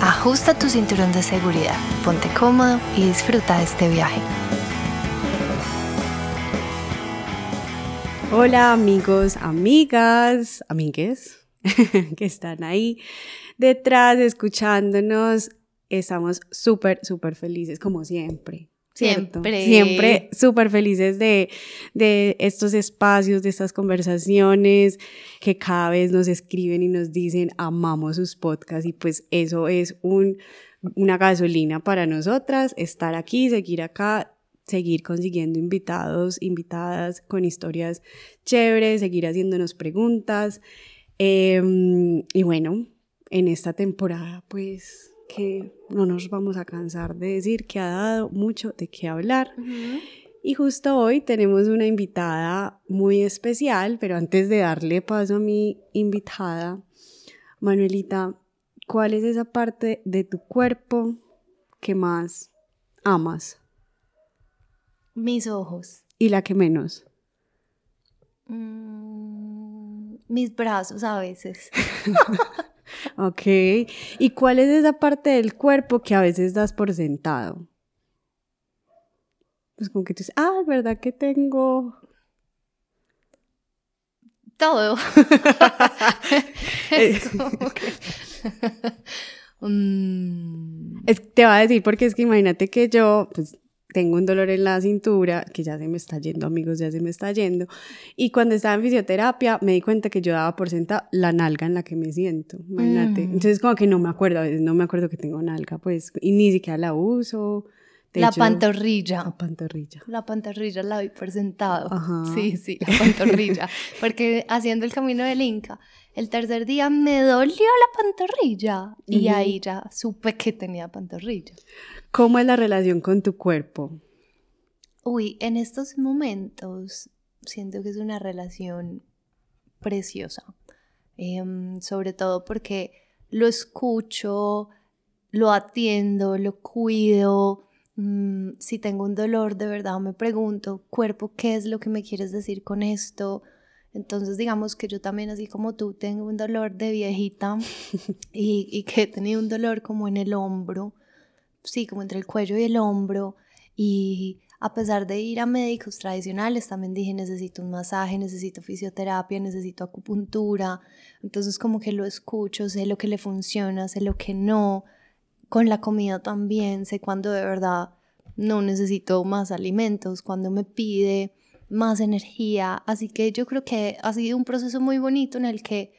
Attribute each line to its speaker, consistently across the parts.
Speaker 1: ajusta tu cinturón de seguridad, ponte cómodo y disfruta de este viaje.
Speaker 2: Hola amigos, amigas, amigues que están ahí detrás escuchándonos. Estamos súper, súper felices como siempre.
Speaker 1: Siempre.
Speaker 2: Siempre súper felices de, de estos espacios, de estas conversaciones que cada vez nos escriben y nos dicen amamos sus podcasts y pues eso es un, una gasolina para nosotras, estar aquí, seguir acá, seguir consiguiendo invitados, invitadas con historias chéveres, seguir haciéndonos preguntas. Em, y bueno, en esta temporada pues que no nos vamos a cansar de decir que ha dado mucho de qué hablar. Y justo hoy tenemos una invitada muy especial, pero antes de darle paso a mi invitada, Manuelita, ¿cuál es esa parte de tu cuerpo que más amas?
Speaker 1: Mis ojos.
Speaker 2: ¿Y la que menos?
Speaker 1: Mm, mis brazos a veces.
Speaker 2: Ok. ¿Y cuál es esa parte del cuerpo que a veces das por sentado? Pues como que tú dices, ah, ¿verdad que tengo?
Speaker 1: Todo. es como que...
Speaker 2: Mm. te va a decir porque es que imagínate que yo, pues tengo un dolor en la cintura, que ya se me está yendo, amigos, ya se me está yendo. Y cuando estaba en fisioterapia me di cuenta que yo daba por senta la nalga en la que me siento, imagínate. Mm. Entonces como que no me acuerdo, a veces no me acuerdo que tengo nalga, pues, y ni siquiera la uso.
Speaker 1: La pantorrilla.
Speaker 2: La pantorrilla.
Speaker 1: La pantorrilla la doy por sentado. Sí, sí, la pantorrilla. Porque haciendo el camino del Inca, el tercer día me dolió la pantorrilla. Y ahí ya supe que tenía pantorrilla.
Speaker 2: ¿Cómo es la relación con tu cuerpo?
Speaker 1: Uy, en estos momentos siento que es una relación preciosa. Em, sobre todo porque lo escucho, lo atiendo, lo cuido. Mm, si tengo un dolor, de verdad me pregunto, cuerpo, ¿qué es lo que me quieres decir con esto? Entonces, digamos que yo también, así como tú, tengo un dolor de viejita y, y que he tenido un dolor como en el hombro sí, como entre el cuello y el hombro. Y a pesar de ir a médicos tradicionales, también dije, necesito un masaje, necesito fisioterapia, necesito acupuntura. Entonces como que lo escucho, sé lo que le funciona, sé lo que no. Con la comida también, sé cuando de verdad no necesito más alimentos, cuando me pide más energía. Así que yo creo que ha sido un proceso muy bonito en el que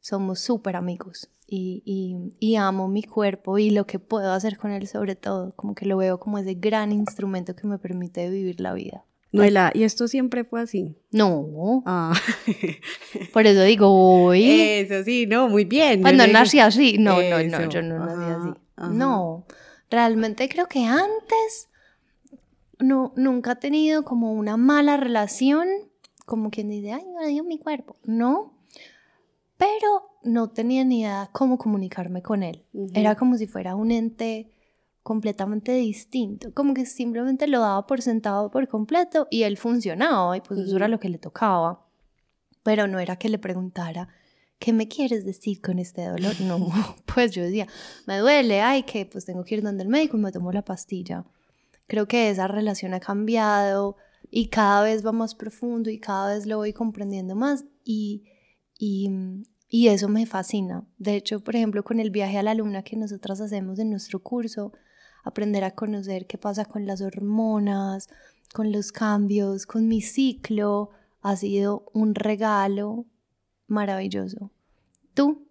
Speaker 1: somos súper amigos y, amo mi cuerpo y lo que puedo hacer con él sobre todo, como que lo veo como ese gran instrumento que me permite vivir la vida.
Speaker 2: Noela, ¿y esto siempre fue así?
Speaker 1: No. Ah. Por eso digo hoy.
Speaker 2: Eso sí, no, muy bien.
Speaker 1: Cuando nací así. No, no, no, yo no nací así. No, realmente creo que antes no, nunca he tenido como una mala relación, como quien dice, ay, me dio mi cuerpo. No, pero no tenía ni idea cómo comunicarme con él. Era como si fuera un ente completamente distinto, como que simplemente lo daba por sentado por completo y él funcionaba y pues eso era lo que le tocaba. Pero no era que le preguntara, ¿qué me quieres decir con este dolor? No, pues yo decía, me duele, ay, que pues tengo que ir donde el médico y me tomo la pastilla. Creo que esa relación ha cambiado y cada vez va más profundo y cada vez lo voy comprendiendo más y y, eso me fascina. De hecho, por ejemplo, con el viaje a la luna que nosotras hacemos en nuestro curso, aprender a conocer qué pasa con las hormonas, con los cambios, con mi ciclo, ha sido un regalo maravilloso. ¿Tú?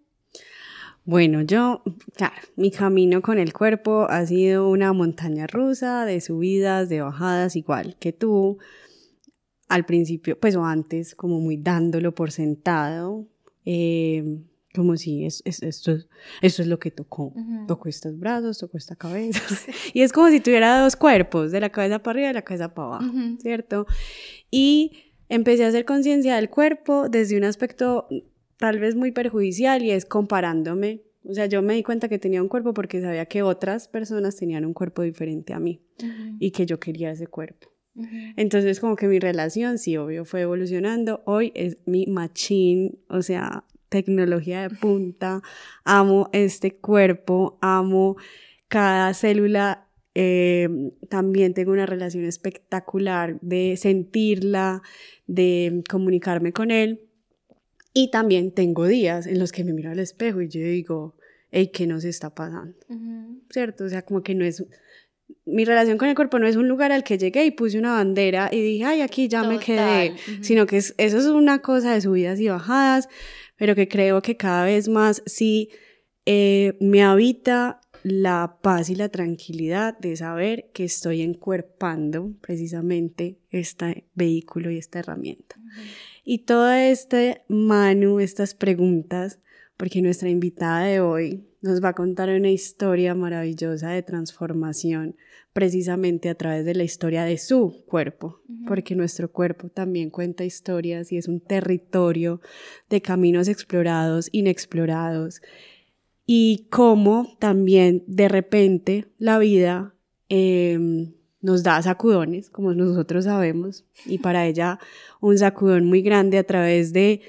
Speaker 2: Bueno, yo, claro, mi camino con el cuerpo ha sido una montaña rusa de subidas, de bajadas, igual que tú al principio, pues o antes, como muy dándolo por sentado. Eh, como si es, es, esto, esto es lo que tocó. Tocó estos brazos, tocó esta cabeza. y es como si tuviera dos cuerpos, de la cabeza para arriba y de la cabeza para abajo, ¿cierto? Y empecé a hacer conciencia del cuerpo desde un aspecto tal vez muy perjudicial y es comparándome. O sea, yo me di cuenta que tenía un cuerpo porque sabía que otras personas tenían un cuerpo diferente a mí y que yo quería ese cuerpo. Entonces, como que mi relación, sí, obvio, fue evolucionando. Hoy es mi machín, o sea, tecnología de punta. Amo este cuerpo, amo cada célula. Eh, también tengo una relación espectacular de sentirla, de comunicarme con él. Y también tengo días en los que me miro al espejo y yo digo, hey, ¿qué nos está pasando? ¿Cierto? O sea, como que no es... Mi relación con el cuerpo no es un lugar al que llegué y puse una bandera y dije, ay, aquí ya me quedé, sino que es, eso es una cosa de subidas y bajadas, pero que creo que cada vez más sí eh, me habita la paz y la tranquilidad de saber que estoy encuerpando precisamente este vehículo y esta herramienta. Y todo este, Manu, estas preguntas, porque nuestra invitada de hoy nos va a contar una historia maravillosa de transformación precisamente a través de la historia de su cuerpo, porque nuestro cuerpo también cuenta historias y es un territorio de caminos explorados, inexplorados, y cómo también de repente la vida em, nos da sacudones, como nosotros sabemos, y para ella un sacudón muy grande a través de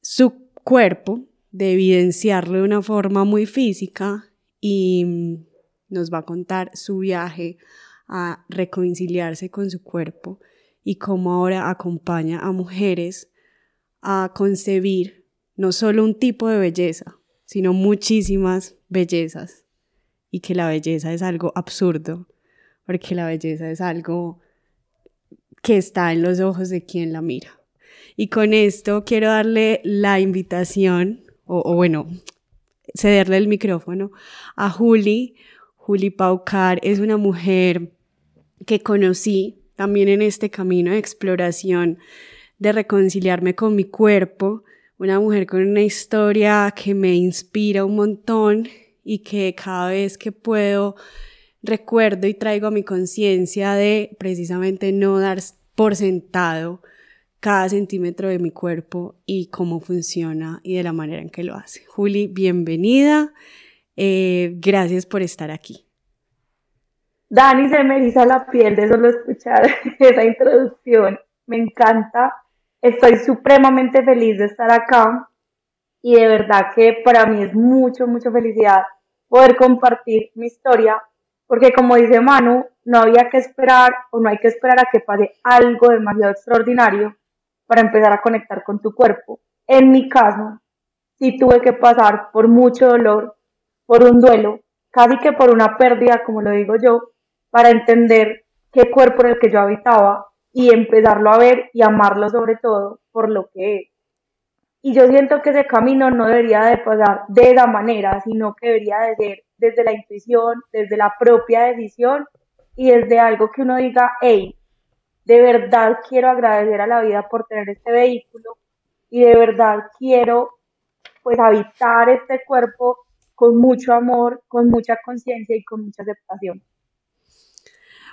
Speaker 2: su cuerpo, de evidenciarlo de una forma muy física y mm, nos va a contar su viaje a reconciliarse con su cuerpo y cómo ahora acompaña a mujeres a concebir no solo un tipo de belleza, sino muchísimas bellezas y que la belleza es algo absurdo porque la belleza es algo que está en los ojos de quien la mira. Y con esto quiero darle la invitación, o, bueno, cederle el micrófono a Juli. Juli Paucar es una mujer que conocí también en este camino de exploración, de reconciliarme con mi cuerpo, una mujer con una historia que me inspira un montón y que cada vez que puedo recuerdo y traigo a mi conciencia de precisamente no dar por sentado cada centímetro de mi cuerpo y cómo funciona y de la manera en que lo hace. Juli, bienvenida. Eh, gracias por estar aquí.
Speaker 3: Dani, se me eriza la piel de solo escuchar esa introducción. Me encanta. Estoy supremamente feliz de estar acá y de verdad que para mí es mucho, mucha felicidad poder compartir mi historia porque como dice Manu, no había que esperar o no hay que esperar a que pase algo demasiado extraordinario para empezar a conectar con tu cuerpo. En mi caso, sí tuve que pasar por mucho dolor, por un duelo, casi que por una pérdida, como lo digo yo, para entender qué cuerpo era el que yo habitaba y empezarlo a ver y amarlo sobre todo por lo que es. Y yo siento que ese camino no debería de pasar de esa manera, sino que debería de ser desde la intuición, desde la propia decisión y desde algo que uno diga, hey, de verdad quiero agradecer a la vida por tener este vehículo y de verdad quiero pues habitar este cuerpo con mucho amor, con mucha conciencia y con mucha aceptación.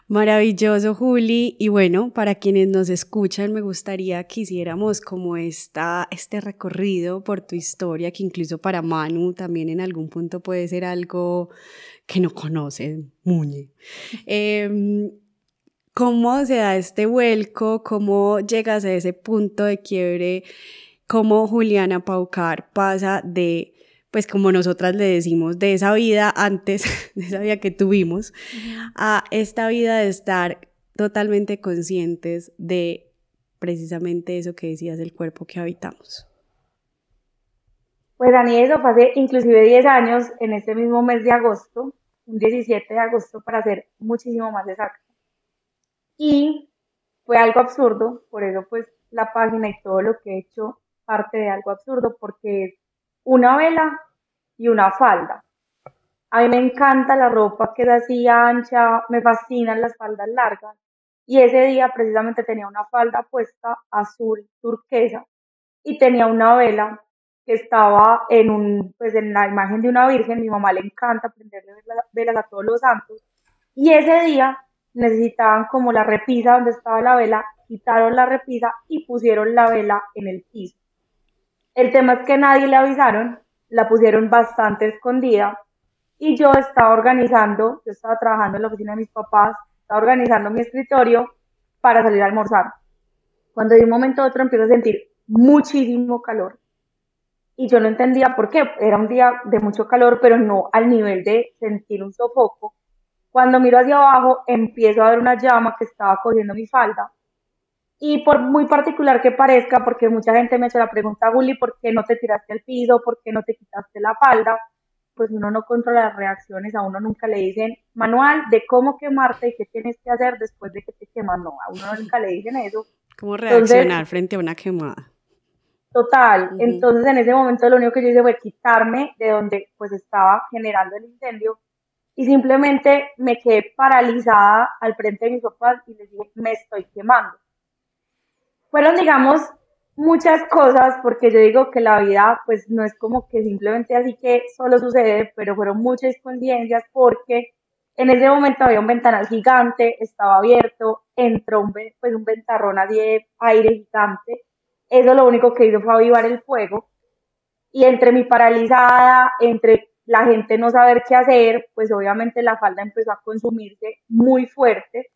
Speaker 2: Maravilloso, Juli. Y bueno, para quienes nos escuchan, me gustaría que hiciéramos como esta, este recorrido por tu historia, que incluso para Manu también en algún punto puede ser algo que no conoce, Muñe. Em, ¿Cómo se da este vuelco? ¿Cómo llegas a ese punto de quiebre? ¿Cómo Juliana Paucar pasa de pues como nosotras le decimos, de esa vida antes, de esa vida que tuvimos, a esta vida de estar totalmente conscientes de precisamente eso que decías del cuerpo que habitamos.
Speaker 3: Pues Dani, eso pasé inclusive 10 años en este mismo mes de agosto, un 17 de agosto para ser muchísimo más exacto. Y fue algo absurdo, por eso pues la página y todo lo que he hecho parte de algo absurdo, porque es una vela y una falda. A mí me encanta la ropa que es así ancha, me fascinan las faldas largas. Y ese día precisamente tenía una falda puesta azul turquesa y tenía una vela que estaba en, un, pues en la imagen de una virgen, mi mamá le encanta prenderle velas a todos los santos, y ese día necesitaban como la repisa donde estaba la vela, quitaron la repisa y pusieron la vela en el piso. El tema es que nadie le avisaron, la pusieron bastante escondida y yo estaba organizando, yo estaba trabajando en la oficina de mis papás, estaba organizando mi escritorio para salir a almorzar. Cuando de un momento a otro empiezo a sentir muchísimo calor y yo no entendía por qué. Era un día de mucho calor, pero no al nivel de sentir un sofoco. Cuando miro hacia abajo, empiezo a ver una llama que estaba cogiendo mi falda. Y por muy particular que parezca, porque mucha gente me ha hecho la pregunta, Gulli, ¿por qué no te tiraste al piso? ¿Por qué no te quitaste la falda? Pues uno no controla las reacciones, a uno nunca le dicen manual de cómo quemarte y qué tienes que hacer después de que te quemas. No, a uno nunca le dicen eso.
Speaker 2: ¿Cómo reaccionar frente a una quemada?
Speaker 3: Total. Entonces en ese momento lo único que yo hice fue quitarme de donde pues estaba generando el incendio y simplemente me quedé paralizada al frente de mis papás y les dije, me estoy quemando. Fueron, digamos, muchas cosas, porque yo digo que la vida pues no es como que simplemente así que solo sucede, pero fueron muchas coincidencias porque en ese momento había un ventanal gigante, estaba abierto, entró un, pues, un ventarrón así de aire gigante eso lo único que hizo fue avivar el fuego. Y entre mi paralizada, entre la gente no saber qué hacer, pues obviamente la falda empezó a consumirse muy fuerte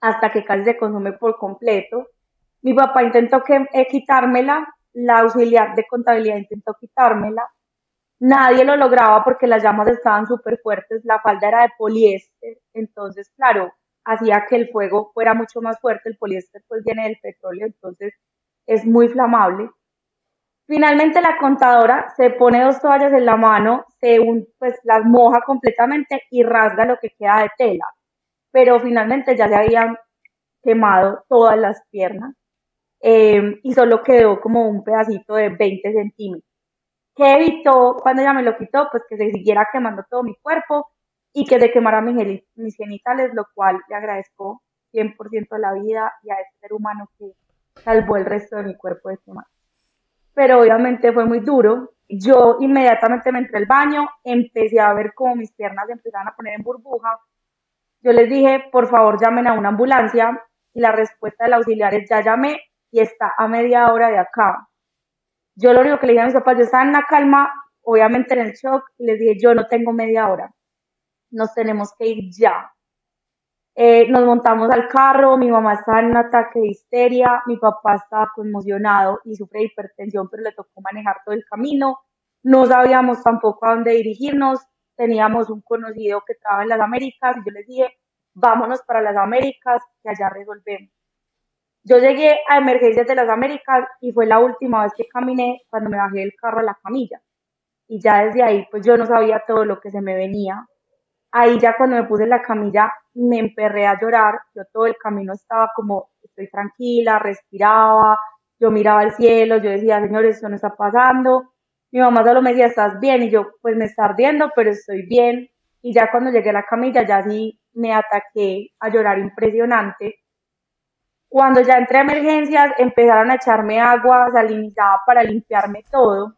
Speaker 3: hasta que casi se consume por completo. Mi papá intentó eh, quitármela, la auxiliar de contabilidad intentó quitármela. Nadie lo lograba porque las llamas estaban súper fuertes, la falda era de poliéster, entonces, claro, hacía que el fuego fuera mucho más fuerte, el poliéster pues viene del petróleo, entonces es muy flamable. Finalmente la contadora se pone dos toallas en la mano, se pues las moja completamente y rasga lo que queda de tela. Pero finalmente ya se habían quemado todas las piernas em, y solo quedó como un pedacito de 20 centímetros. ¿Qué evitó cuando ella me lo quitó? Pues que se siguiera quemando todo mi cuerpo y que se quemara mis, genitales, lo cual le agradezco 100% a la vida y a este ser humano que salvó el resto de mi cuerpo de quemar. Pero obviamente fue muy duro. Yo inmediatamente me entré al baño, empecé a ver cómo mis piernas empezaban a poner en burbuja. Yo les dije, por favor, llamen a una ambulancia. Y la respuesta del auxiliar es, ya llamé y está a media hora de acá. Yo lo único que le dije a mis papás, yo estaba en la calma, obviamente en el shock, y les dije, yo no tengo media hora. Nos tenemos que ir ya. Eh, nos montamos al carro, mi mamá estaba en un ataque de histeria, mi papá estaba conmocionado y sufre de hipertensión, pero le tocó manejar todo el camino. No sabíamos tampoco a dónde dirigirnos. Teníamos un conocido que estaba en las Américas y yo les dije, vámonos para las Américas, que allá resolvemos. Yo llegué a Emergencias de las Américas y fue la última vez que caminé cuando me bajé del carro a la camilla. Y ya desde ahí, pues yo no sabía todo lo que se me venía ahí ya cuando me puse en la camilla me emperré a llorar, yo todo el camino estaba como, estoy tranquila, respiraba, yo miraba al cielo, yo decía, señores, esto no está pasando. Mi mamá solo me decía, ¿estás bien? Y yo, pues me está ardiendo, pero estoy bien. Y ya cuando llegué a la camilla, ya sí me ataqué a llorar impresionante. Cuando ya entré a emergencias, empezaron a echarme agua salinizada para limpiarme todo.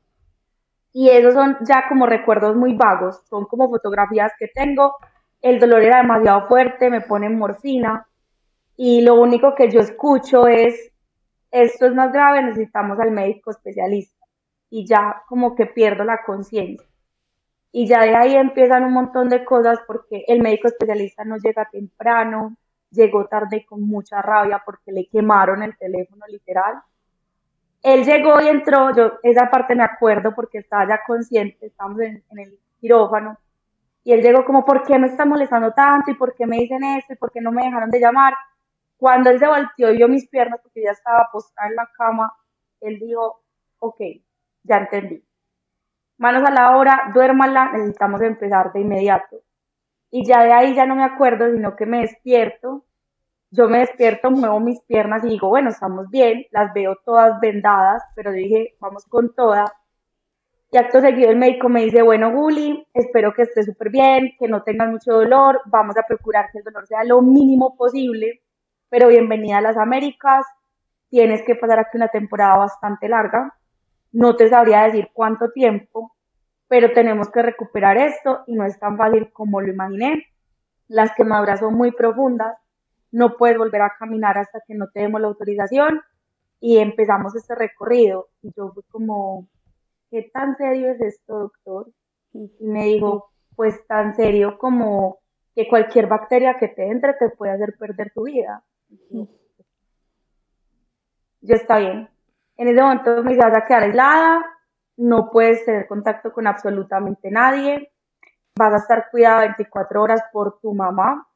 Speaker 3: Y esos son ya como recuerdos muy vagos, son como fotografías que tengo. El dolor era demasiado fuerte, me ponen morfina y lo único que yo escucho es, esto es más grave, necesitamos al médico especialista. Y ya como que pierdo la conciencia. Y ya de ahí empiezan un montón de cosas porque el médico especialista no llega temprano, llegó tarde con mucha rabia porque le quemaron el teléfono literal él llegó y entró, yo esa parte me acuerdo porque estaba ya consciente, estábamos en, el quirófano, y él llegó como, ¿por qué me está molestando tanto? ¿Y por qué me dicen esto? ¿Y por qué no me dejaron de llamar? Cuando él se volteó y vio mis piernas, porque ya estaba postrada en la cama, él dijo, ok, ya entendí. Manos a la obra, duérmala, necesitamos empezar de inmediato. Y ya de ahí ya no me acuerdo, sino que me despierto yo me despierto, muevo mis piernas y digo, bueno, estamos bien, las veo todas vendadas, pero dije, vamos con todas. Y acto seguido el médico me dice, bueno, Guli, espero que estés súper bien, que no tengas mucho dolor, vamos a procurar que el dolor sea lo mínimo posible, pero bienvenida a las Américas, tienes que pasar aquí una temporada bastante larga. no te sabría decir cuánto tiempo, pero tenemos que recuperar esto y no es tan fácil como lo imaginé. Las quemaduras son muy profundas, no puedes volver a caminar hasta que no te demos la autorización y empezamos este recorrido. Y yo fui como, ¿qué tan serio es esto, doctor? Y me dijo, pues tan serio como que cualquier bacteria que te entre te puede hacer perder tu vida. Yo está bien. En ese momento me vas a quedar aislada, no puedes tener contacto con absolutamente nadie, vas a estar cuidada 24 horas por tu mamá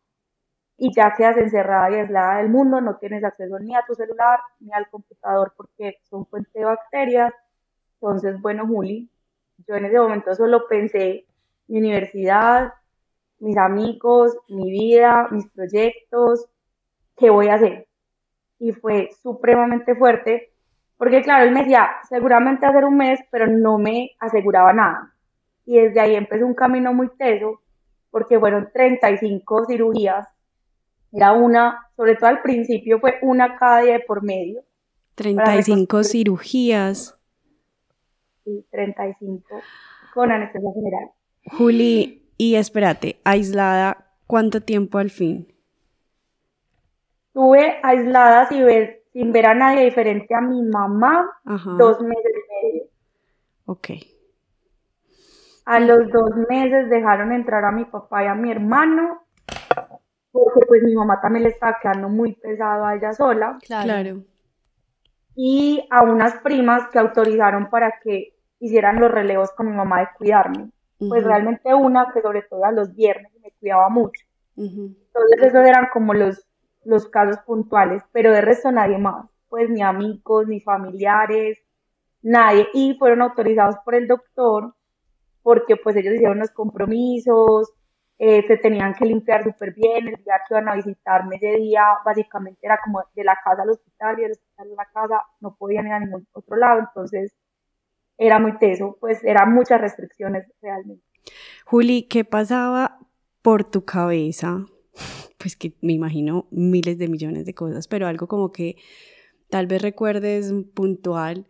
Speaker 3: y ya quedas encerrada y aislada del mundo, no tienes acceso ni a tu celular ni al computador porque son fuente de bacterias. Entonces, bueno, Juli, yo en ese momento solo pensé mi universidad, mis amigos, mi vida, mis proyectos, qué voy a hacer. Y fue supremamente fuerte, porque claro, él me decía, seguramente hacer un mes, pero no me aseguraba nada. Y desde ahí empezó un camino muy teso, porque fueron 35 cirugías. Era una, sobre todo al principio, fue una cada día por medio.
Speaker 2: 35 cirugías.
Speaker 3: Sí, 35 con anestesia general.
Speaker 2: Juli, y espérate, aislada, ¿cuánto tiempo al fin?
Speaker 3: Estuve aislada sin ver, a nadie diferente a mi mamá dos meses y medio.
Speaker 2: Ok.
Speaker 3: A los dos meses dejaron entrar a mi papá y a mi hermano, porque pues mi mamá también le estaba quedando muy pesado a ella sola.
Speaker 2: Claro.
Speaker 3: Y a unas primas que autorizaron para que hicieran los relevos con mi mamá de cuidarme pues realmente una que sobre todo a los viernes me cuidaba mucho. Entonces esos eran como los, los casos puntuales, pero de resto nadie más, pues ni amigos, ni familiares, nadie. Y fueron autorizados por el doctor porque pues ellos hicieron los compromisos, eh, se tenían que limpiar súper bien, el día que iban a visitarme ese día básicamente era como de la casa al hospital y del hospital a la casa, no podían ir a ningún otro lado, entonces era muy teso, pues eran muchas restricciones realmente.
Speaker 2: Juli, ¿qué pasaba por tu cabeza? Pues que me imagino miles de millones de cosas, pero algo como que tal vez recuerdes puntual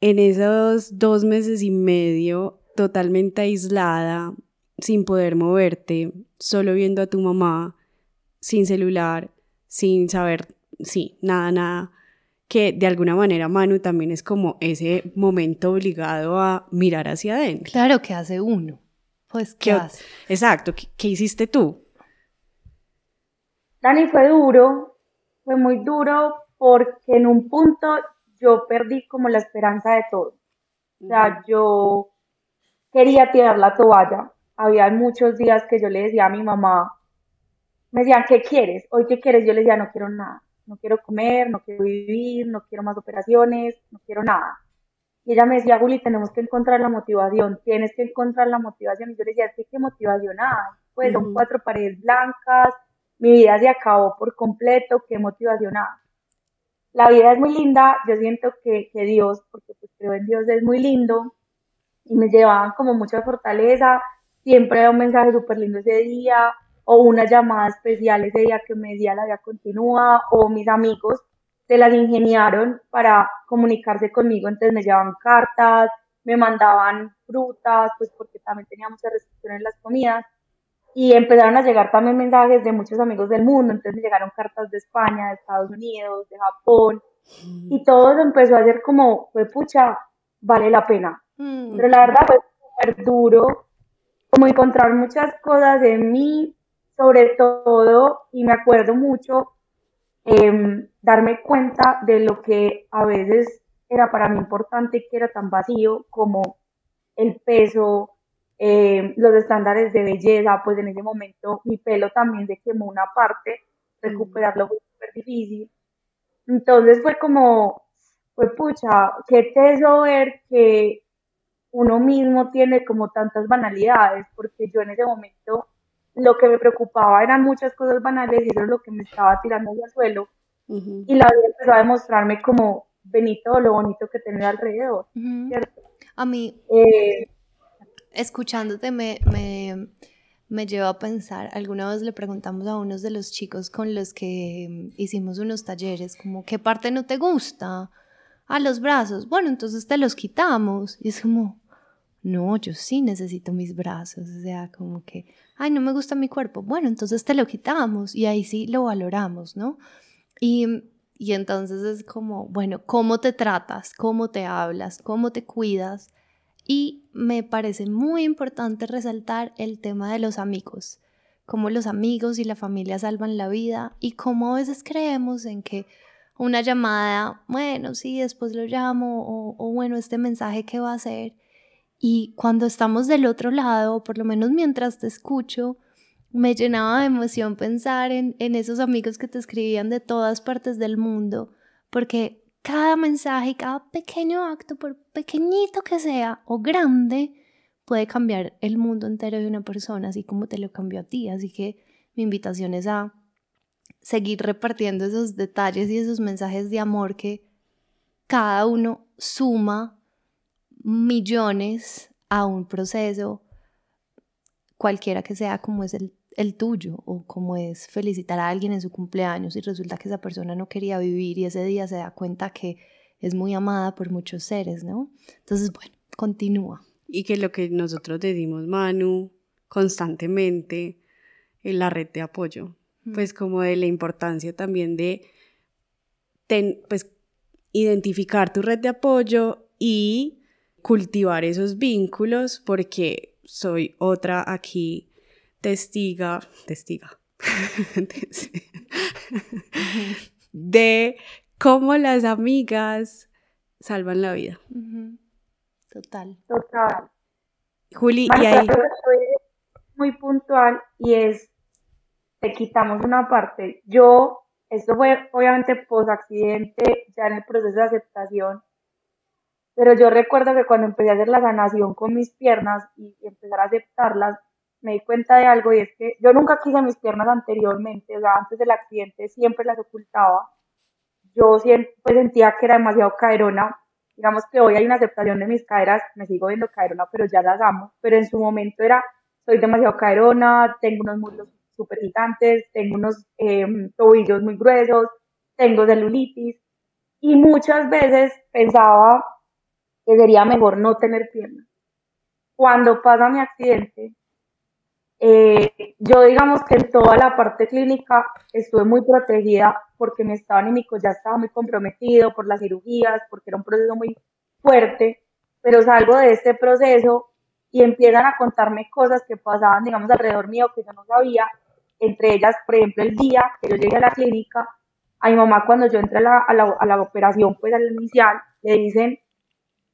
Speaker 2: en esos dos meses y medio totalmente aislada, sin poder moverte, solo viendo a tu mamá, sin celular, sin saber, sí, nada, nada que de alguna manera Manu también es como ese momento obligado a mirar hacia adentro.
Speaker 1: Claro, ¿qué hace uno? Pues, ¿qué, hace?
Speaker 2: Exacto, ¿qué, hiciste tú?
Speaker 3: Dani, fue duro, fue muy duro porque en un punto yo perdí como la esperanza de todo. O sea, yo quería tirar la toalla. Había muchos días que yo le decía a mi mamá, me decían, ¿qué quieres? Hoy, ¿qué quieres? Yo le decía, no quiero nada no quiero comer, no quiero vivir, no quiero más operaciones, no quiero nada. Y ella me decía, Juli, tenemos que encontrar la motivación, tienes que encontrar la motivación. Y yo le decía, ¿qué motivación hay? Pues son cuatro paredes blancas, mi vida se acabó por completo, ¿qué motivación. Hay? La vida es muy linda, yo siento que, que Dios, porque pues creo en Dios, es muy lindo y me llevaban como mucha fortaleza, siempre era un mensaje súper lindo ese día, o una llamada especial ese día que me decía la vida continúa, o mis amigos se las ingeniaron para comunicarse conmigo, entonces me llevaban cartas, me mandaban frutas, pues porque también teníamos restricciones en las comidas, y empezaron a llegar también mensajes de muchos amigos del mundo, entonces me llegaron cartas de España, de Estados Unidos, de Japón, mm. y todo empezó a ser como, fue pucha, vale la pena. Mm. Pero la verdad fue súper duro, como encontrar muchas cosas en mí, sobre todo, y me acuerdo mucho, em, darme cuenta de lo que a veces era para mí importante y que era tan vacío como el peso, em, los estándares de belleza, pues en ese momento mi pelo también se quemó una parte, recuperarlo fue súper difícil. Entonces fue como, fue pucha, qué teso ver que uno mismo tiene como tantas banalidades, porque yo en ese momento lo que me preocupaba eran muchas cosas banales y eso es lo que me estaba tirando al suelo. Y la vida empezó a demostrarme como Benito lo bonito que tenía alrededor, ¿cierto?
Speaker 1: A mí, eh, escuchándote, me, me, me lleva a pensar, alguna vez le preguntamos a unos de los chicos con los que hicimos unos talleres, como, ¿qué parte no te gusta? a los brazos. Bueno, entonces te los quitamos. Y es como, no, yo sí necesito mis brazos. O sea, como que, ay, no me gusta mi cuerpo. Bueno, entonces te lo quitamos y ahí sí lo valoramos, ¿no? Y, y entonces es como, bueno, ¿cómo te tratas? ¿Cómo te hablas? ¿Cómo te cuidas? Y me parece muy importante resaltar el tema de los amigos, cómo los amigos y la familia salvan la vida y cómo a veces creemos en que una llamada, bueno, sí, después lo llamo, o, o bueno, este mensaje que va a hacer. Y cuando estamos del otro lado, por lo menos mientras te escucho, me llenaba de emoción pensar en, en esos amigos que te escribían de todas partes del mundo, porque cada mensaje, cada pequeño acto, por pequeñito que sea o grande, puede cambiar el mundo entero de una persona, así como te lo cambió a ti. Así que mi invitación es a seguir repartiendo esos detalles y esos mensajes de amor que cada uno suma millones a un proceso, cualquiera que sea como es el el tuyo o como es felicitar a alguien en su cumpleaños y resulta que esa persona no quería vivir y ese día se da cuenta que es muy amada por muchos seres, ¿no? Entonces, bueno, continúa.
Speaker 2: Y que lo que nosotros decimos, Manu, constantemente en la red de apoyo, pues como de la importancia también de pues identificar tu red de apoyo y cultivar esos vínculos porque soy otra aquí testiga, testiga, de cómo las amigas salvan la vida.
Speaker 1: Total.
Speaker 3: Total.
Speaker 2: Juli, y ahí...
Speaker 3: Muy puntual y es, te quitamos una parte. Yo, esto fue obviamente post accidente, ya en el proceso de aceptación, pero yo recuerdo que cuando empecé a hacer la sanación con mis piernas y empezar a aceptarlas, me di cuenta de algo y es que yo nunca quise mis piernas anteriormente, o sea, antes del accidente siempre las ocultaba. Yo siempre pues, sentía que era demasiado caerona. Digamos que hoy hay una aceptación de mis caderas, me sigo viendo caerona, pero ya las amo. Pero en su momento era, soy demasiado caerona, tengo unos muslos súper gigantes, tengo unos em, tobillos muy gruesos, tengo celulitis. Y muchas veces pensaba que sería mejor no tener piernas. Cuando pasa mi accidente, eh, yo digamos que en toda la parte clínica estuve muy protegida porque mi estado anímico ya estaba muy comprometido por las cirugías, porque era un proceso muy fuerte, pero salgo de este proceso y empiezan a contarme cosas que pasaban, digamos, alrededor mío que yo no sabía, entre ellas, por ejemplo, el día que yo llegué a la clínica, a mi mamá cuando yo entré a la, a la, a la operación, pues al inicial, le dicen,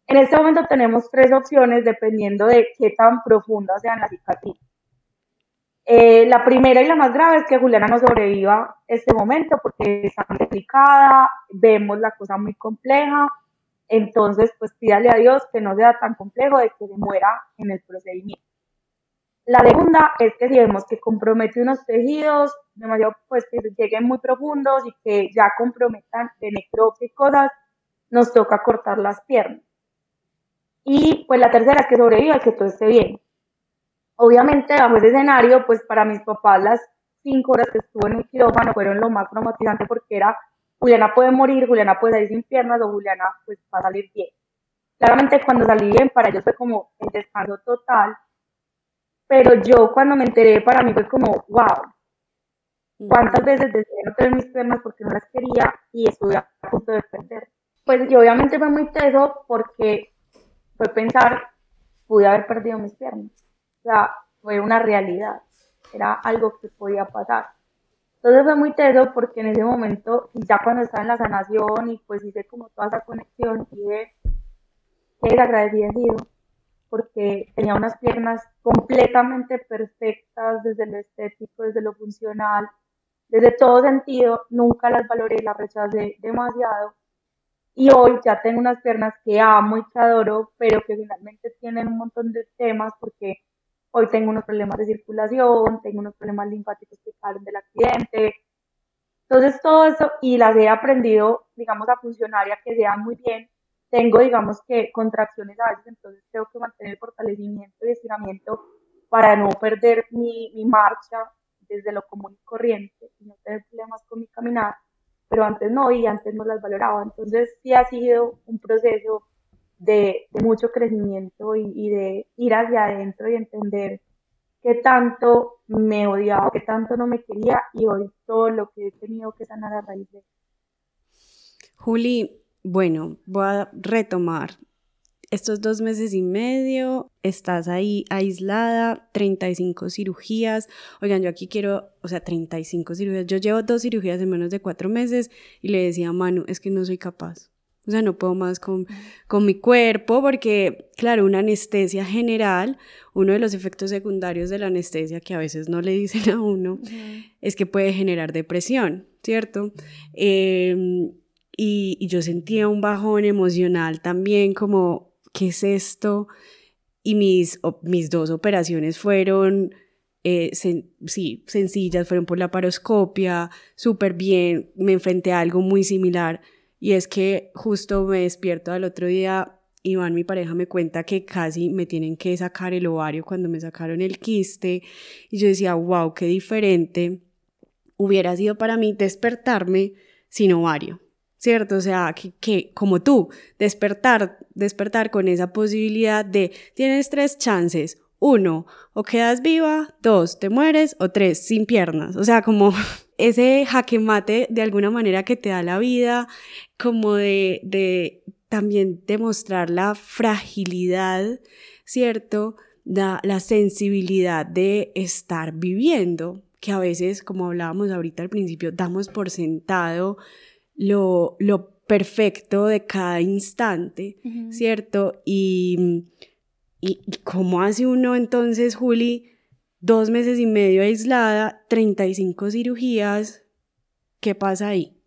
Speaker 3: en este momento tenemos tres opciones dependiendo de qué tan profunda sean las cicatrices eh, la primera y la más grave es que Juliana no sobreviva este momento porque está muy delicada, vemos la cosa muy compleja, entonces pues pídale a Dios que no sea tan complejo de que se muera en el procedimiento. La segunda es que si vemos que compromete unos tejidos demasiado, pues que lleguen muy profundos y que ya comprometan de necropsia y cosas, nos toca cortar las piernas. Y pues la tercera es que sobreviva, que todo esté bien. Obviamente, bajo ese escenario, pues para mis papás las cinco horas que estuve en un quirófano fueron lo más traumatizante porque era Juliana puede morir, Juliana puede salir sin piernas o Juliana pues va a salir bien. Claramente cuando salí bien para ellos fue como el descanso total, pero yo cuando me enteré para mí fue como, wow, cuántas veces deseé no tener mis piernas porque no las quería y estuve a punto de perder. Pues yo obviamente fue muy teso porque fue pensar, pude haber perdido mis piernas sea, fue una realidad, era algo que podía pasar. Entonces fue muy teso porque en ese momento, y ya cuando estaba en la sanación y pues hice como toda esa conexión, y de que desagradecida sido, porque tenía unas piernas completamente perfectas desde lo estético, desde lo funcional, desde todo sentido, nunca las valoré, las rechacé demasiado. Y hoy ya tengo unas piernas que amo y que adoro, pero que finalmente tienen un montón de temas porque hoy tengo unos problemas de circulación, tengo unos problemas linfáticos que salen del accidente. Entonces todo eso y las he aprendido, digamos, a funcionar y a que sean muy bien. Tengo, digamos, que contracciones a veces, entonces tengo que mantener fortalecimiento y estiramiento para no perder mi, mi marcha desde lo común y corriente y no tener problemas con mi caminar. pero antes no y antes no las valoraba. Entonces sí ha sido un proceso de, mucho crecimiento y, de ir hacia adentro y entender qué tanto me odiaba, qué tanto no me quería y hoy todo lo que he tenido que sanar a raíz de
Speaker 2: Juli, bueno, voy a retomar. Estos dos meses y medio, estás ahí aislada, 35 cirugías. Oigan, yo aquí quiero, o sea, 35 cirugías. Yo llevo dos cirugías en menos de cuatro meses y le decía a Manu, es que no soy capaz. O sea, no puedo más con, con mi cuerpo porque, claro, una anestesia general, uno de los efectos secundarios de la anestesia que a veces no le dicen a uno, es que puede generar depresión, ¿cierto? Em, y, yo sentía un bajón emocional también como, ¿qué es esto? Y mis, mis dos operaciones fueron, eh, sí, sencillas, fueron por la paroscopia, súper bien, me enfrenté a algo muy similar y es que justo me despierto al otro día, Iván, mi pareja, me cuenta que casi me tienen que sacar el ovario cuando me sacaron el quiste. Y yo decía, wow, qué diferente hubiera sido para mí despertarme sin ovario. ¿Cierto? O sea, que, que como tú, despertar, despertar con esa posibilidad de tienes tres chances, uno, o quedas viva, dos, te mueres, o tres, sin piernas. O sea, como ese jaque mate de alguna manera que te da la vida, como de, de también demostrar la fragilidad, ¿cierto? Da, la sensibilidad de estar viviendo, que a veces, como hablábamos ahorita al principio, damos por sentado lo, lo perfecto de cada instante, ¿cierto? Y, y, y cómo hace uno entonces, Juli, dos meses y medio aislada, 35 cirugías. ¿Qué pasa ahí?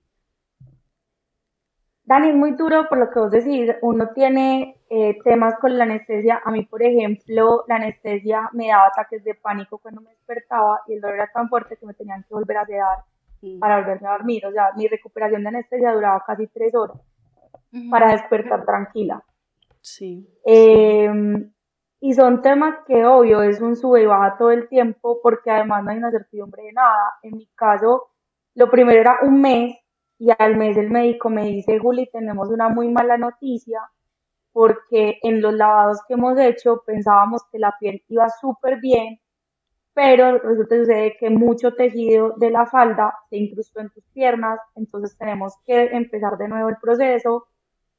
Speaker 3: Dani, es muy duro por lo que vos decís. Uno tiene eh, temas con la anestesia. A mí, por ejemplo, la anestesia me daba ataques de pánico cuando me despertaba y el dolor era tan fuerte que me tenían que volver a sedar mm. para volverme a dormir. O sea, mi recuperación de anestesia duraba casi tres horas para despertar tranquila.
Speaker 2: Sí.
Speaker 3: Em, y son temas que obvio es un sube y baja todo el tiempo porque además no hay una certidumbre de nada. En mi caso, lo primero era un mes y al mes el médico me dice, Juli, tenemos una muy mala noticia porque en los lavados que hemos hecho pensábamos que la piel iba súper bien, pero resulta sucede que mucho tejido de la falda se incrustó en tus piernas, entonces tenemos que empezar de nuevo el proceso,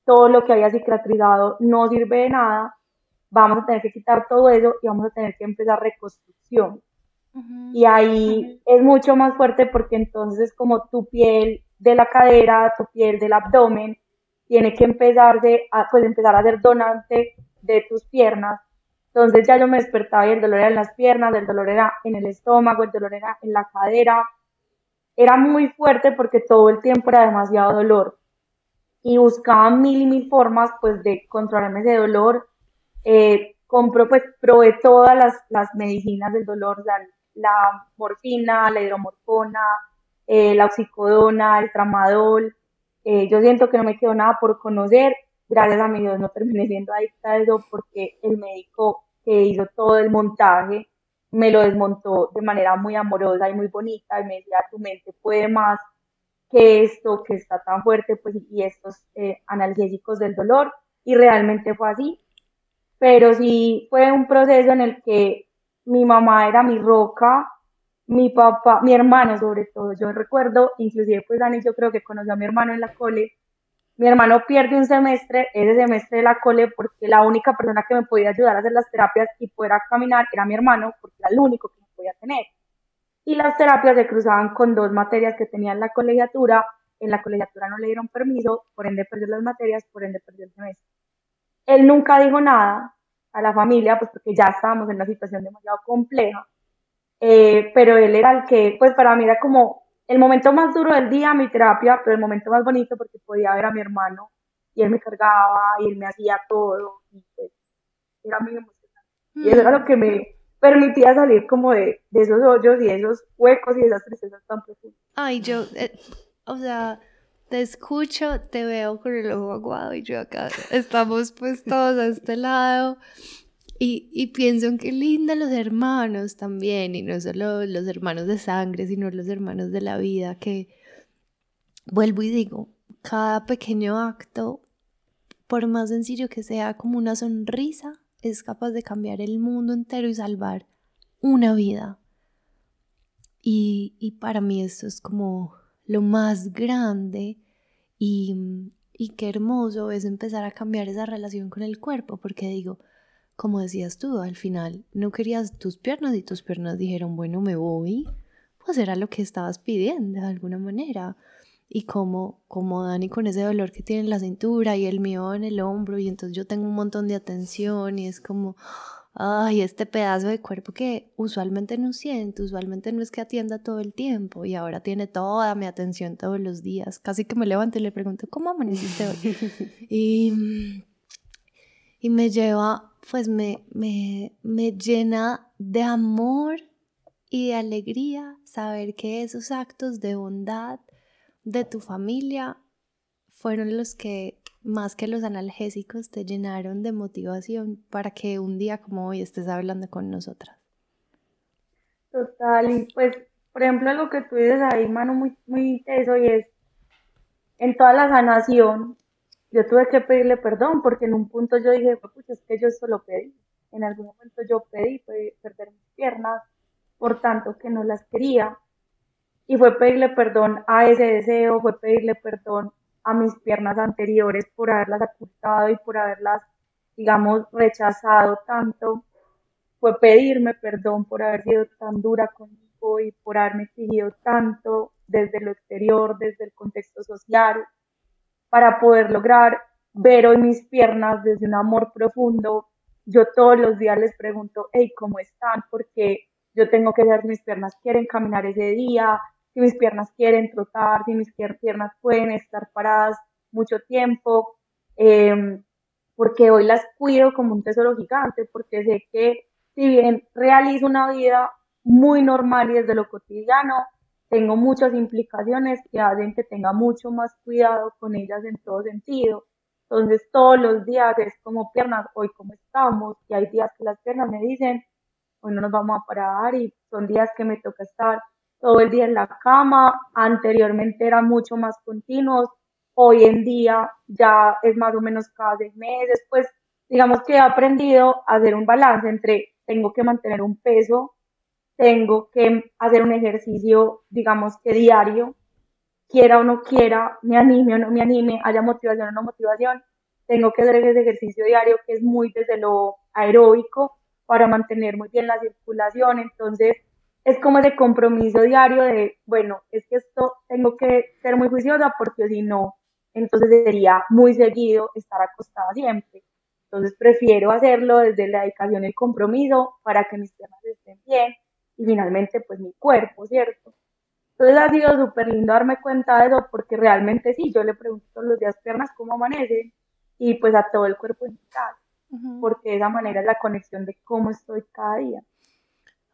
Speaker 3: todo lo que había cicatrizado no sirve de nada, vamos a tener que quitar todo eso y vamos a tener que empezar reconstrucción. Y ahí es mucho más fuerte porque entonces como tu piel de la cadera, tu piel del abdomen, tiene que empezar, de, a, pues empezar a ser donante de tus piernas. Entonces ya yo me despertaba y el dolor era en las piernas, el dolor era en el estómago, el dolor era en la cadera. Era muy fuerte porque todo el tiempo era demasiado dolor. Y buscaba mil y mil formas pues de controlarme ese dolor eh, compro, pues probé todas las, las medicinas del dolor, la, morfina, la hidromorfona, eh, la oxicodona, el tramadol. Eh, yo siento que no me quedó nada por conocer. Gracias a mi Dios no terminé siendo adicta a eso porque el médico que hizo todo el montaje me lo desmontó de manera muy amorosa y muy bonita y me decía, tu mente puede más que esto que está tan fuerte pues y estos eh, analgésicos del dolor y realmente fue así pero sí fue un proceso en el que mi mamá era mi roca, mi papá, mi hermano sobre todo, yo recuerdo, inclusive pues Dani yo creo que conoció a mi hermano en la cole, mi hermano pierde un semestre, ese semestre de la cole, porque la única persona que me podía ayudar a hacer las terapias y poder caminar era mi hermano, porque era el único que me podía tener. Y las terapias se cruzaban con dos materias que tenía en la colegiatura, en la colegiatura no le dieron permiso, por ende perdió las materias, por ende perdió el semestre. Él nunca dijo nada a la familia, pues porque ya estábamos en una situación demasiado compleja, eh, pero él era el que, pues para mí era como el momento más duro del día, mi terapia, pero el momento más bonito porque podía ver a mi hermano y él me cargaba y él me hacía todo, y pues era muy emocionante. Y eso era lo que me permitía salir como de, de esos hoyos y de esos huecos y de esas tristezas tan profundas.
Speaker 1: Ay, yo, eh, o sea, te escucho, te veo con el ojo aguado y yo acá estamos pues todos a este lado. Y, y, pienso en qué linda los hermanos también, y no solo los hermanos de sangre, sino los hermanos de la vida, que vuelvo y digo, cada pequeño acto, por más sencillo que sea como una sonrisa, es capaz de cambiar el mundo entero y salvar una vida. Y, y para mí esto es como lo más grande y, y qué hermoso es empezar a cambiar esa relación con el cuerpo, porque digo, como decías tú, al final no querías tus piernas y tus piernas dijeron, bueno, me voy, pues era lo que estabas pidiendo de alguna manera. Y como, como Dani con ese dolor que tiene en la cintura y el mío en el hombro, y entonces yo tengo un montón de atención y es como, ay, este pedazo de cuerpo que usualmente no siento, usualmente no es que atienda todo el tiempo y ahora tiene toda mi atención todos los días. Casi que me levanto y le pregunto, ¿cómo amaneciste hoy? y, y me lleva, pues me, me, me llena de amor y de alegría saber que esos actos de bondad de tu familia fueron los que más que los analgésicos, te llenaron de motivación para que un día como hoy estés hablando con nosotras.
Speaker 3: Total, y pues, por ejemplo, lo que tú dices ahí, mano, muy, muy intenso, y es, en toda la sanación, yo tuve que pedirle perdón, porque en un punto yo dije, pues es que yo esto lo pedí. En algún momento yo pedí perder mis piernas, por tanto que no las quería. Y fue pedirle perdón a ese deseo, fue pedirle perdón a mis piernas anteriores por haberlas ocultado y por haberlas, digamos, rechazado tanto. Fue pedirme perdón por haber sido tan dura conmigo y por haberme exigido tanto desde lo exterior, desde el contexto social, para poder lograr ver hoy mis piernas desde un amor profundo. Yo todos los días les pregunto, hey, ¿cómo están? Porque yo tengo que ver mis piernas quieren caminar ese día, si mis piernas quieren trotar, si mis piernas pueden estar paradas mucho tiempo, em, porque hoy las cuido como un tesoro gigante, porque sé que si bien realizo una vida muy normal y desde lo cotidiano, tengo muchas implicaciones que hacen que tenga mucho más cuidado con ellas en todo sentido. Entonces todos los días es como piernas, hoy como estamos, y hay días que las piernas me dicen, hoy no nos vamos a parar y son días que me toca estar todo el día en la cama, anteriormente eran mucho más continuos, hoy en día ya es más o menos cada seis meses, pues digamos que he aprendido a hacer un balance entre tengo que mantener un peso, tengo que hacer un ejercicio, digamos que diario, quiera o no quiera, me anime o no me anime, haya motivación o no motivación, tengo que hacer ese ejercicio diario que es muy desde lo aeróbico para mantener muy bien la circulación, entonces es como ese compromiso diario de, bueno, es que esto tengo que ser muy juiciosa porque si no, entonces sería muy seguido estar acostada siempre. Entonces prefiero hacerlo desde la dedicación y el compromiso para que mis piernas estén bien y finalmente pues mi cuerpo, ¿cierto? Entonces ha sido súper lindo darme cuenta de eso porque realmente sí, yo le pregunto todos los días piernas cómo amanecen y pues a todo el cuerpo en general, porque de esa manera es la conexión de cómo estoy cada día.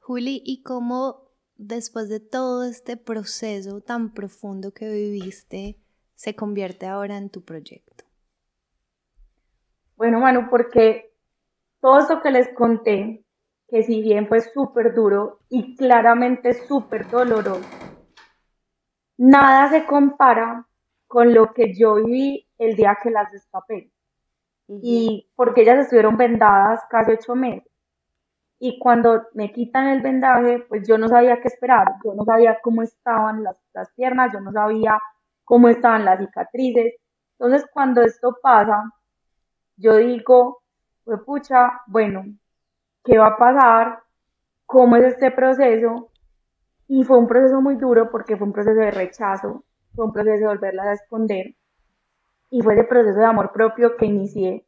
Speaker 1: Juli, ¿y cómo después de todo este proceso tan profundo que viviste, se convierte ahora en tu proyecto?
Speaker 3: Bueno, Manu, porque todo esto que les conté, que si bien fue súper duro y claramente súper doloroso, nada se compara con lo que yo viví el día que las destapé. Y porque ellas estuvieron vendadas casi ocho meses y cuando me quitan el vendaje, pues yo no sabía qué esperar, yo no sabía cómo estaban las, las piernas, yo no sabía cómo estaban las cicatrices. Entonces cuando esto pasa, yo digo, pues pucha, bueno, ¿qué va a pasar? ¿Cómo es este proceso? Y fue un proceso muy duro porque fue un proceso de rechazo, fue un proceso de volverlas a esconder y fue ese proceso de amor propio que inicié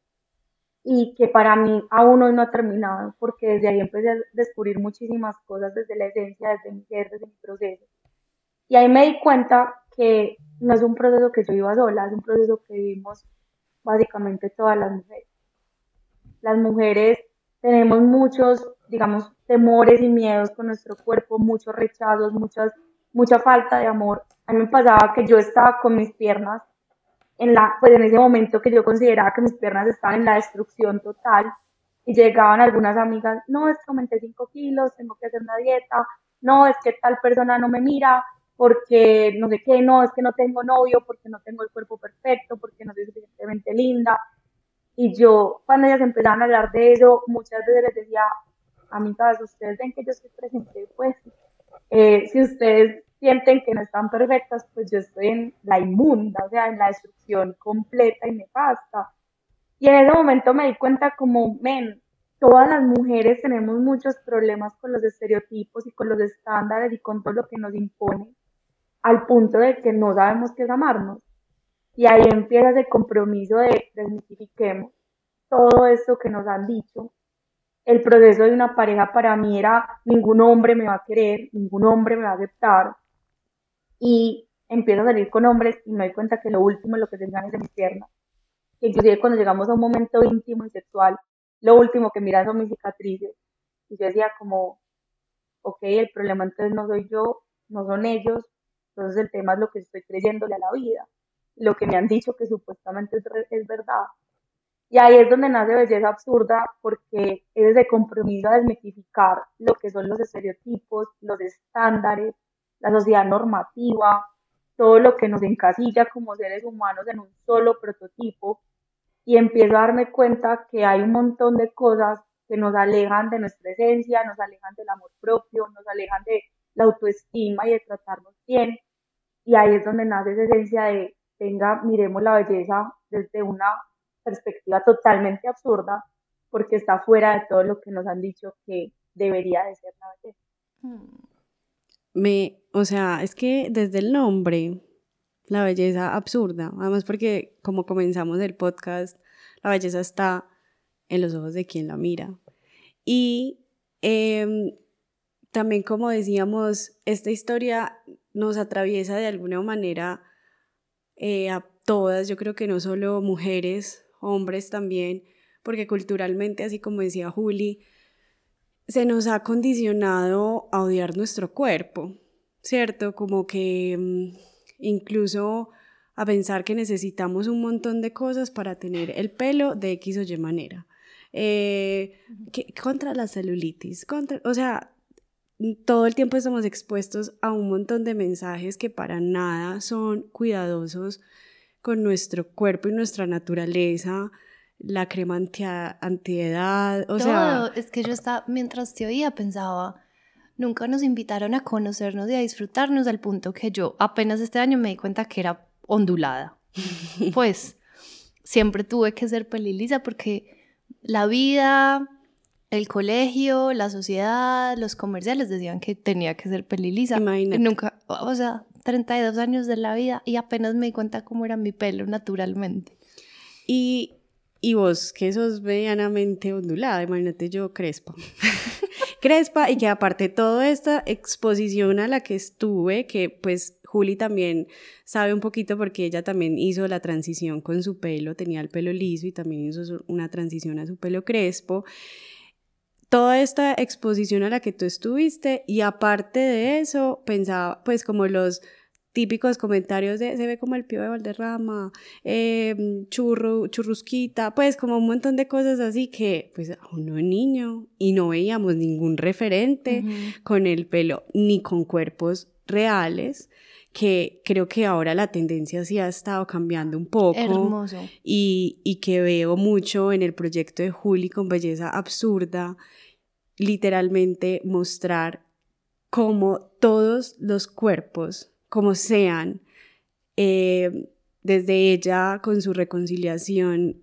Speaker 3: y que para mí aún hoy no ha terminado, porque desde ahí empecé a descubrir muchísimas cosas desde la esencia, desde mi ser, desde mi proceso. Y ahí me di cuenta que no es un proceso que yo iba sola, es un proceso que vivimos básicamente todas las mujeres. Las mujeres tenemos muchos, digamos, temores y miedos con nuestro cuerpo, muchos rechazos, muchas, mucha falta de amor. A mí me pasaba que yo estaba con mis piernas en la, pues en ese momento que yo consideraba que mis piernas estaban en la destrucción total y llegaban algunas amigas, no, es que aumenté 5 kilos, tengo que hacer una dieta, no, es que tal persona no me mira, porque no sé qué, no, es que no tengo novio, porque no tengo el cuerpo perfecto, porque no soy suficientemente linda. Y yo, cuando ellas empezaban a hablar de eso, muchas veces les decía, amigas, ustedes ven que yo estoy presente, pues, eh, si ustedes sienten que no están perfectas, pues yo estoy en la inmunda, o sea, en la destrucción completa y nefasta. Y en ese momento me di cuenta como, men, todas las mujeres tenemos muchos problemas con los estereotipos y con los estándares y con todo lo que nos impone, al punto de que no sabemos qué es amarnos. Y ahí empieza ese compromiso de desmitifiquemos todo esto que nos han dicho. El proceso de una pareja para mí era ningún hombre me va a querer, ningún hombre me va a aceptar. Y empiezo a salir con hombres y me doy cuenta que lo último es lo que tengan es de mis piernas. Inclusive cuando llegamos a un momento íntimo y sexual, lo último que miran son mis cicatrices. Y yo decía como, ok, el problema entonces no soy yo, no son ellos, entonces el tema es lo que estoy creyéndole a la vida, lo que me han dicho que supuestamente es, es verdad. Y ahí es donde nace belleza absurda, porque es de compromiso a desmitificar lo que son los estereotipos, los estándares, la sociedad normativa, todo lo que nos encasilla como seres humanos en un solo prototipo y empiezo a darme cuenta que hay un montón de cosas que nos alejan de nuestra esencia, nos alejan del amor propio, nos alejan de la autoestima y de tratarnos bien. Y ahí es donde nace esa esencia de, venga, miremos la belleza desde una perspectiva totalmente absurda, porque está fuera de todo lo que nos han dicho que debería de ser la belleza.
Speaker 2: Me, o sea, es que desde el nombre la belleza absurda. Además porque como comenzamos el podcast, la belleza está en los ojos de quien la mira. Y em, también como decíamos, esta historia nos atraviesa de alguna manera eh, a todas, yo creo que no solo mujeres, hombres también, porque culturalmente, así como decía Juli, se nos ha condicionado a odiar nuestro cuerpo, ¿cierto? Como que em, incluso a pensar que necesitamos un montón de cosas para tener el pelo de X o Y manera. Eh, contra la celulitis, contra, o sea, todo el tiempo estamos expuestos a un montón de mensajes que para nada son cuidadosos con nuestro cuerpo y nuestra naturaleza, la crema anti antiedad, o sea...
Speaker 1: Es que yo estaba, mientras te oía, pensaba, nunca nos invitaron a conocernos y a disfrutarnos al punto que yo apenas este año me di cuenta que era ondulada. pues siempre tuve que ser pelilisa porque la vida, el colegio, la sociedad, los comerciales decían que tenía que ser pelilisa. Imagínate. Nunca, o sea, 32 años de la vida y apenas me di cuenta cómo era mi pelo naturalmente.
Speaker 2: Y, y vos, que sos medianamente ondulada, imagínate yo crespa. crespa y que aparte toda esta exposición a la que estuve, que pues Juli también sabe un poquito porque ella también hizo la transición con su pelo, tenía el pelo liso y también hizo una transición a su pelo crespo. Toda esta exposición a la que tú estuviste y aparte de eso, pensaba pues como los típicos comentarios de se ve como el pío de Valderrama, eh, churro, churrusquita, pues como un montón de cosas así que pues uno niño y no veíamos ningún referente con el pelo ni con cuerpos reales que creo que ahora la tendencia sí ha estado cambiando un poco.
Speaker 1: Hermoso.
Speaker 2: Y, y que veo mucho en el proyecto de Juli con Belleza Absurda, literalmente mostrar cómo todos los cuerpos como sean, eh, desde ella con su reconciliación,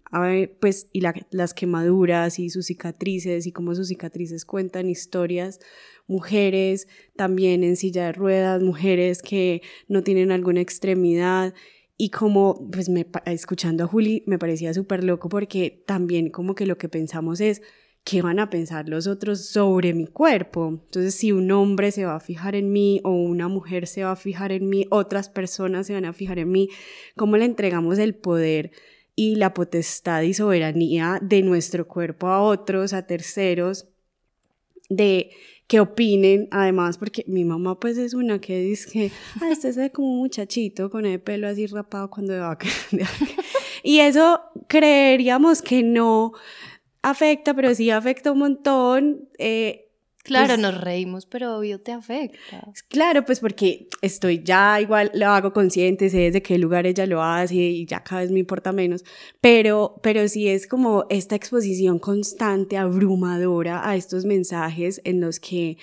Speaker 2: pues, y las quemaduras y sus cicatrices y cómo sus cicatrices cuentan historias, mujeres también en silla de ruedas, mujeres que no tienen alguna extremidad, y como, pues, me, escuchando a Juli, me parecía súper loco porque también como que lo que pensamos es, ¿qué van a pensar los otros sobre mi cuerpo? Entonces, si un hombre se va a fijar en mí o una mujer se va a fijar en mí, otras personas se van a fijar en mí, ¿cómo le entregamos el poder y la potestad y soberanía de nuestro cuerpo a otros, a terceros, de que opinen, además, porque mi mamá pues es una que dice que, ah, este se ve como un muchachito con el pelo así rapado cuando va a... y eso creeríamos que no, afecta, pero sí afecta un montón. Eh,
Speaker 1: Claro,
Speaker 2: pues
Speaker 1: nos reímos, pero obvio te afecta.
Speaker 2: Claro, pues porque estoy ya igual, lo hago consciente, sé desde qué lugar ella lo hace y ya cada vez me importa menos, pero, pero sí es como esta exposición constante, abrumadora a estos mensajes en los que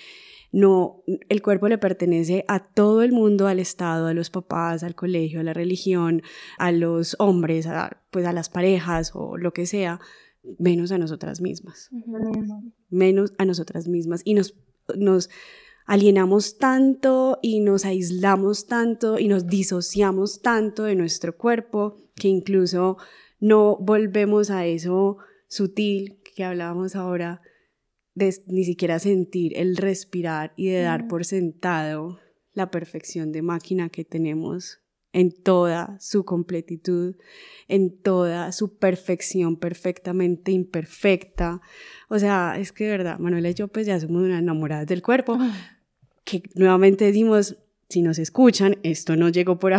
Speaker 2: no, el cuerpo le pertenece a todo el mundo, al Estado, a los papás, al colegio, a la religión, a los hombres, a, pues a las parejas o lo que sea, menos a nosotras mismas. Menos a nosotras mismas. Y nos, nos alienamos tanto y nos aislamos tanto y nos disociamos tanto de nuestro cuerpo que incluso no volvemos a eso sutil que hablábamos ahora de ni siquiera sentir el respirar y de dar por sentado la perfección de máquina que tenemos en toda su completitud, en toda su perfección perfectamente imperfecta. O sea, es que de verdad, Manuela y yo pues ya somos una enamoradas del cuerpo, que nuevamente decimos, si nos escuchan, esto no llegó por,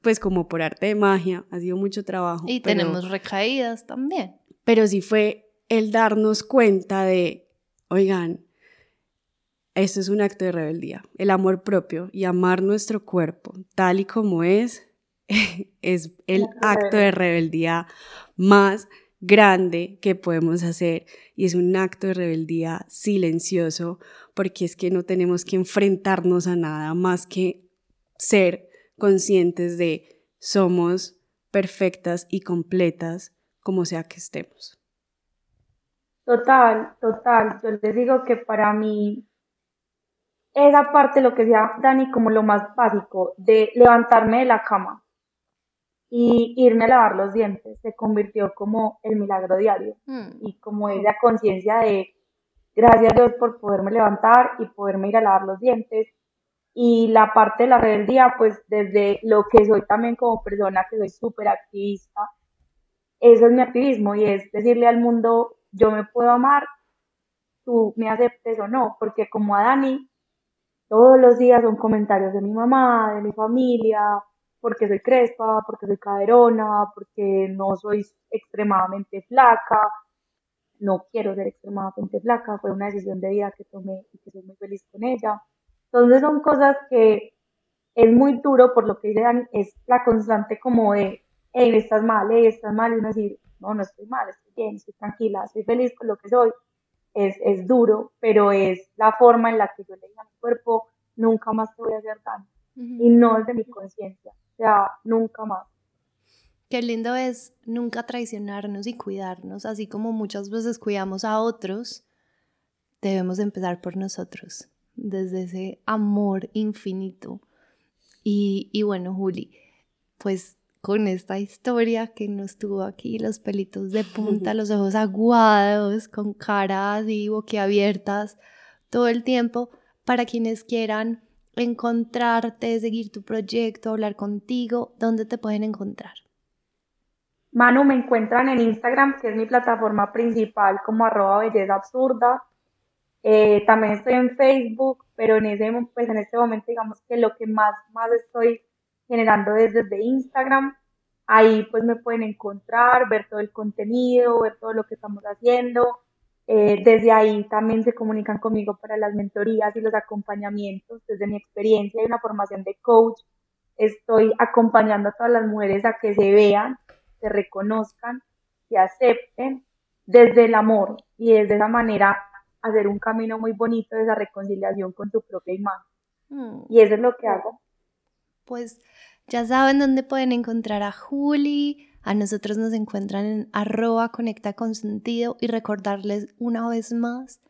Speaker 2: pues como por arte de magia, ha sido mucho trabajo.
Speaker 1: Y tenemos recaídas también.
Speaker 2: Pero sí fue el darnos cuenta de, oigan, esto es un acto de rebeldía. El amor propio y amar nuestro cuerpo tal y como es, es el acto de rebeldía más grande que podemos hacer y es un acto de rebeldía silencioso porque es que no tenemos que enfrentarnos a nada más que ser conscientes de somos perfectas y completas como sea que estemos.
Speaker 3: Total, total. Yo les digo que para mí esa parte, lo que decía Dani, como lo más básico, de levantarme de la cama y irme a lavar los dientes, se convirtió como el milagro diario mm. y como esa conciencia de gracias a Dios por poderme levantar y poderme ir a lavar los dientes. Y la parte de la rebeldía, pues desde lo que soy también como persona, que soy súper activista, eso es mi activismo y es decirle al mundo, yo me puedo amar, tú me aceptes o no, porque como a Dani, todos los días son comentarios de mi mamá, de mi familia, porque soy crespa, porque soy caderona, porque no soy extremadamente flaca. No quiero ser extremadamente flaca, fue una decisión de vida que tomé y que soy muy feliz con ella. Entonces son cosas que es muy duro por lo que dicen, es la constante como de, hey, estás mal, hey, estás mal, y uno decir, no, no estoy mal, estoy bien, estoy tranquila, estoy feliz con lo que soy es, es duro, pero es la forma en la que yo le digo a mi cuerpo, nunca más te voy a hacer daño. Y no es de mi conciencia, o sea, nunca más.
Speaker 1: Qué lindo es nunca traicionarnos y cuidarnos, así como muchas veces cuidamos a otros, debemos empezar por nosotros, desde ese amor infinito. Y, y bueno, Juli, pues con esta historia que nos tuvo aquí, los pelitos de punta, los ojos aguados, con caras y boquiabiertas todo el tiempo, para quienes quieran encontrarte, seguir tu proyecto, hablar contigo, ¿dónde te pueden encontrar?
Speaker 3: Manu, me encuentran en Instagram, que es mi plataforma principal, como arroba belleza absurda. Eh, también estoy en Facebook, pero en, ese, pues en este momento digamos que lo que más, más estoy generando desde Instagram. Ahí pues me pueden encontrar, ver todo el contenido, ver todo lo que estamos haciendo. Eh, desde ahí también se comunican conmigo para las mentorías y los acompañamientos. Desde mi experiencia y una formación de coach, estoy acompañando a todas las mujeres a que se vean, se reconozcan, se acepten desde el amor y desde esa manera hacer un camino muy bonito de esa reconciliación con tu propia imagen. Mm. Y eso es lo que hago
Speaker 1: pues ya saben dónde pueden encontrar a Juli. A nosotros nos encuentran en arroba conecta con sentido y recordarles una vez más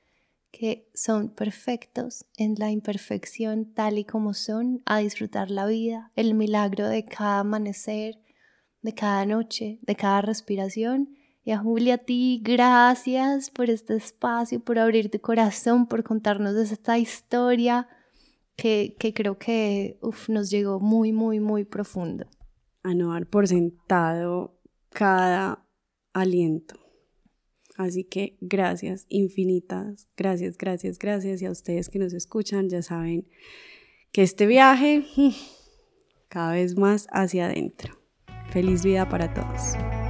Speaker 1: que son perfectos en la imperfección tal y como son, a disfrutar la vida, el milagro de cada amanecer, de cada noche, de cada respiración. Y a Juli, a ti, gracias por este espacio, por abrir tu corazón, por contarnos esta historia que, creo que nos llegó muy, muy, muy profundo.
Speaker 2: A no dar por sentado cada aliento. Así que gracias infinitas, gracias, gracias, gracias. Y a ustedes que nos escuchan, ya saben que este viaje cada vez más hacia adentro. Feliz vida para todos.